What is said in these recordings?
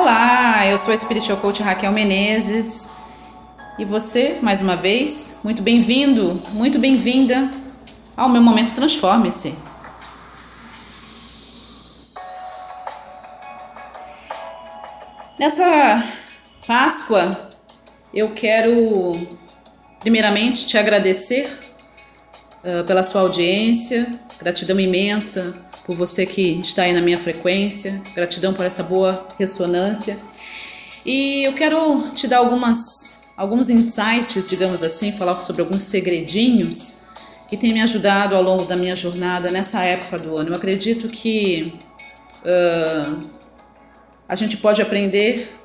Olá, eu sou a Spiritual Coach Raquel Menezes e você, mais uma vez, muito bem-vindo, muito bem-vinda ao meu momento Transforme-se. Nessa Páscoa, eu quero primeiramente te agradecer uh, pela sua audiência, gratidão imensa por você que está aí na minha frequência, gratidão por essa boa ressonância. E eu quero te dar algumas, alguns insights, digamos assim, falar sobre alguns segredinhos que têm me ajudado ao longo da minha jornada nessa época do ano. Eu acredito que uh, a gente pode aprender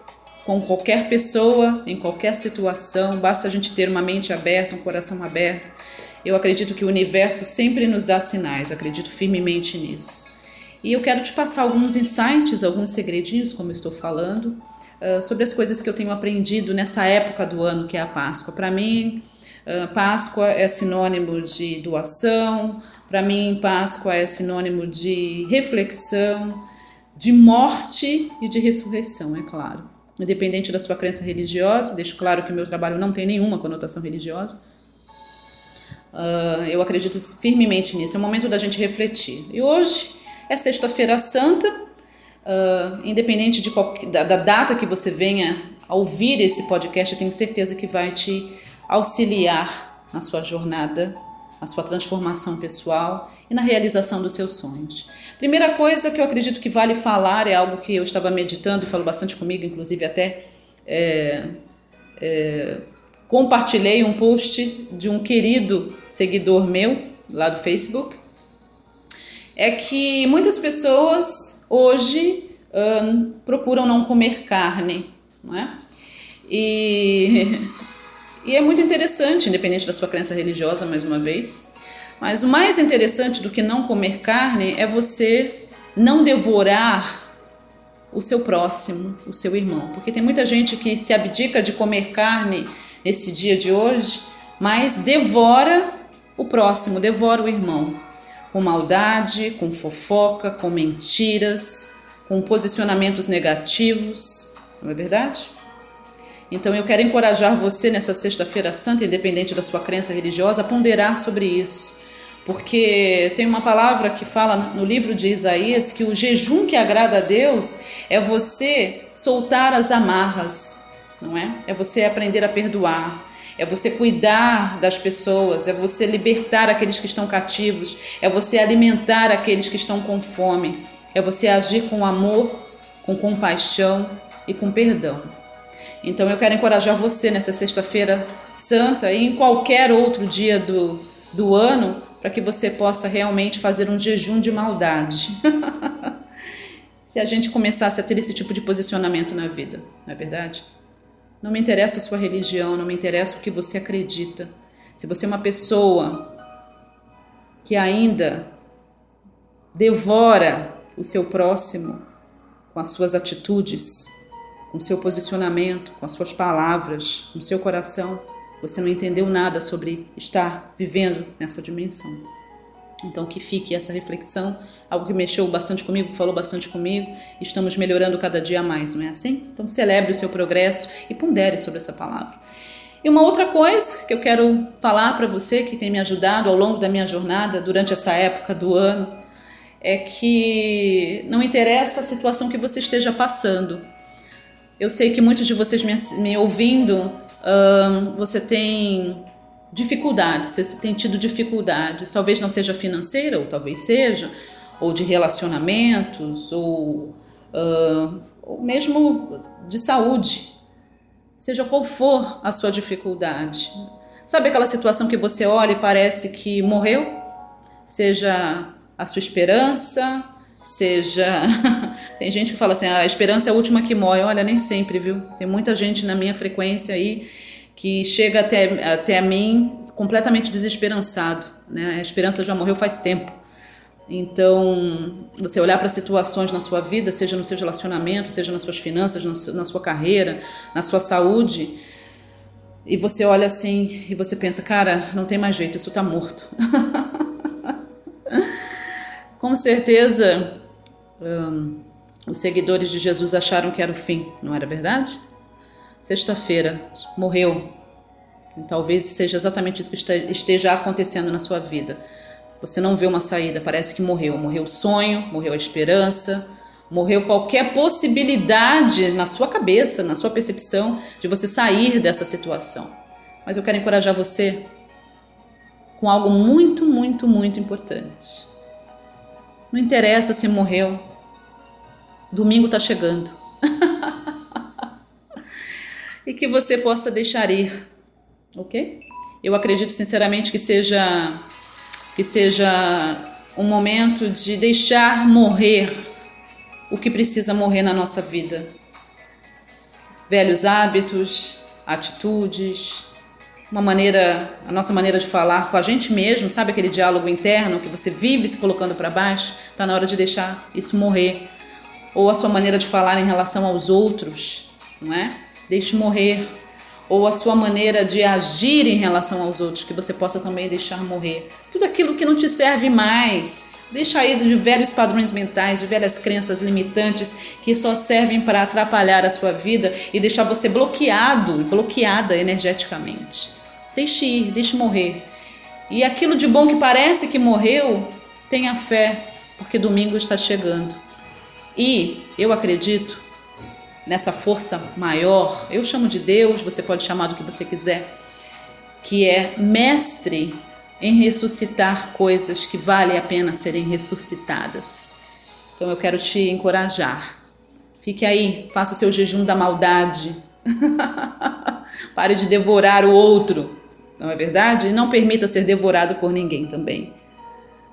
com qualquer pessoa, em qualquer situação, basta a gente ter uma mente aberta, um coração aberto eu acredito que o universo sempre nos dá sinais, acredito firmemente nisso. E eu quero te passar alguns insights, alguns segredinhos, como eu estou falando, uh, sobre as coisas que eu tenho aprendido nessa época do ano que é a Páscoa. Para mim, uh, Páscoa é sinônimo de doação, para mim, Páscoa é sinônimo de reflexão, de morte e de ressurreição, é claro. Independente da sua crença religiosa, deixo claro que o meu trabalho não tem nenhuma conotação religiosa, Uh, eu acredito firmemente nisso. É o momento da gente refletir. E hoje é Sexta-feira Santa, uh, independente de qualquer, da, da, data que você venha a ouvir esse podcast, eu tenho certeza que vai te auxiliar na sua jornada, na sua transformação pessoal e na realização dos seus sonhos. Primeira coisa que eu acredito que vale falar é algo que eu estava meditando e falo bastante comigo, inclusive até. É, é, compartilhei um post de um querido seguidor meu lá do Facebook, é que muitas pessoas hoje hum, procuram não comer carne, não é? E, e é muito interessante, independente da sua crença religiosa, mais uma vez. Mas o mais interessante do que não comer carne é você não devorar o seu próximo, o seu irmão. Porque tem muita gente que se abdica de comer carne nesse dia de hoje, mas devora o próximo, devora o irmão, com maldade, com fofoca, com mentiras, com posicionamentos negativos, não é verdade? Então eu quero encorajar você nessa Sexta-feira Santa, independente da sua crença religiosa, a ponderar sobre isso. Porque tem uma palavra que fala no livro de Isaías que o jejum que agrada a Deus é você soltar as amarras, não é? É você aprender a perdoar, é você cuidar das pessoas, é você libertar aqueles que estão cativos, é você alimentar aqueles que estão com fome, é você agir com amor, com compaixão e com perdão. Então eu quero encorajar você nessa sexta-feira santa e em qualquer outro dia do, do ano para que você possa realmente fazer um jejum de maldade. Se a gente começasse a ter esse tipo de posicionamento na vida, não é verdade? Não me interessa a sua religião, não me interessa o que você acredita. Se você é uma pessoa que ainda devora o seu próximo com as suas atitudes, com o seu posicionamento, com as suas palavras, com o seu coração, você não entendeu nada sobre estar vivendo nessa dimensão. Então, que fique essa reflexão, algo que mexeu bastante comigo, falou bastante comigo. Estamos melhorando cada dia mais, não é assim? Então, celebre o seu progresso e pondere sobre essa palavra. E uma outra coisa que eu quero falar para você, que tem me ajudado ao longo da minha jornada, durante essa época do ano, é que não interessa a situação que você esteja passando. Eu sei que muitos de vocês me, me ouvindo, um, você tem dificuldades, você tem tido dificuldades, talvez não seja financeira, ou talvez seja, ou de relacionamentos, ou, uh, ou mesmo de saúde, seja qual for a sua dificuldade. Sabe aquela situação que você olha e parece que morreu? Seja a sua esperança, seja. Tem gente que fala assim: ah, a esperança é a última que morre. Olha, nem sempre, viu? Tem muita gente na minha frequência aí que chega até, até mim completamente desesperançado. Né? A esperança já morreu faz tempo. Então, você olhar para situações na sua vida, seja no seu relacionamento, seja nas suas finanças, na sua carreira, na sua saúde, e você olha assim e você pensa, cara, não tem mais jeito, isso está morto. Com certeza, hum, os seguidores de Jesus acharam que era o fim, não era verdade? Sexta-feira, morreu. Talvez seja exatamente isso que esteja acontecendo na sua vida. Você não vê uma saída, parece que morreu. Morreu o sonho, morreu a esperança, morreu qualquer possibilidade na sua cabeça, na sua percepção, de você sair dessa situação. Mas eu quero encorajar você com algo muito, muito, muito importante. Não interessa se morreu, domingo está chegando. E que você possa deixar ir, ok? Eu acredito sinceramente que seja que seja um momento de deixar morrer o que precisa morrer na nossa vida. Velhos hábitos, atitudes, uma maneira, a nossa maneira de falar com a gente mesmo, sabe aquele diálogo interno que você vive se colocando para baixo? Está na hora de deixar isso morrer. Ou a sua maneira de falar em relação aos outros, não é? Deixe morrer. Ou a sua maneira de agir em relação aos outros, que você possa também deixar morrer. Tudo aquilo que não te serve mais, Deixa aí de velhos padrões mentais, de velhas crenças limitantes que só servem para atrapalhar a sua vida e deixar você bloqueado e bloqueada energeticamente. Deixe ir, deixe morrer. E aquilo de bom que parece que morreu, tenha fé, porque domingo está chegando. E eu acredito nessa força maior, eu chamo de Deus, você pode chamar do que você quiser, que é mestre em ressuscitar coisas que valem a pena serem ressuscitadas. Então eu quero te encorajar. Fique aí, faça o seu jejum da maldade. Pare de devorar o outro, não é verdade? E não permita ser devorado por ninguém também.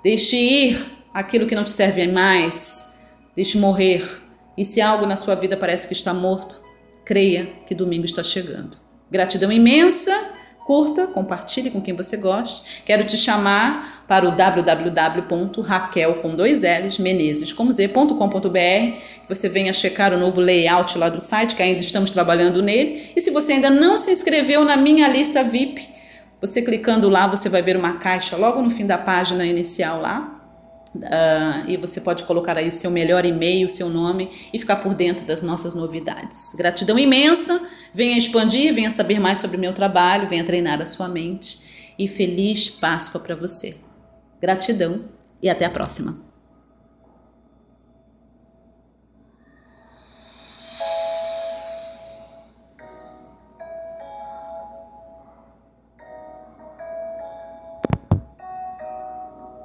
Deixe ir aquilo que não te serve mais. Deixe morrer. E se algo na sua vida parece que está morto, creia que domingo está chegando. Gratidão imensa curta, compartilhe com quem você goste. Quero te chamar para o www.raquel com dois L's, Menezes com Z.com.br. Você venha checar o novo layout lá do site, que ainda estamos trabalhando nele. E se você ainda não se inscreveu na minha lista VIP, você clicando lá, você vai ver uma caixa logo no fim da página inicial lá, Uh, e você pode colocar aí o seu melhor e-mail, o seu nome e ficar por dentro das nossas novidades. Gratidão imensa, venha expandir, venha saber mais sobre o meu trabalho, venha treinar a sua mente e feliz Páscoa para você. Gratidão e até a próxima.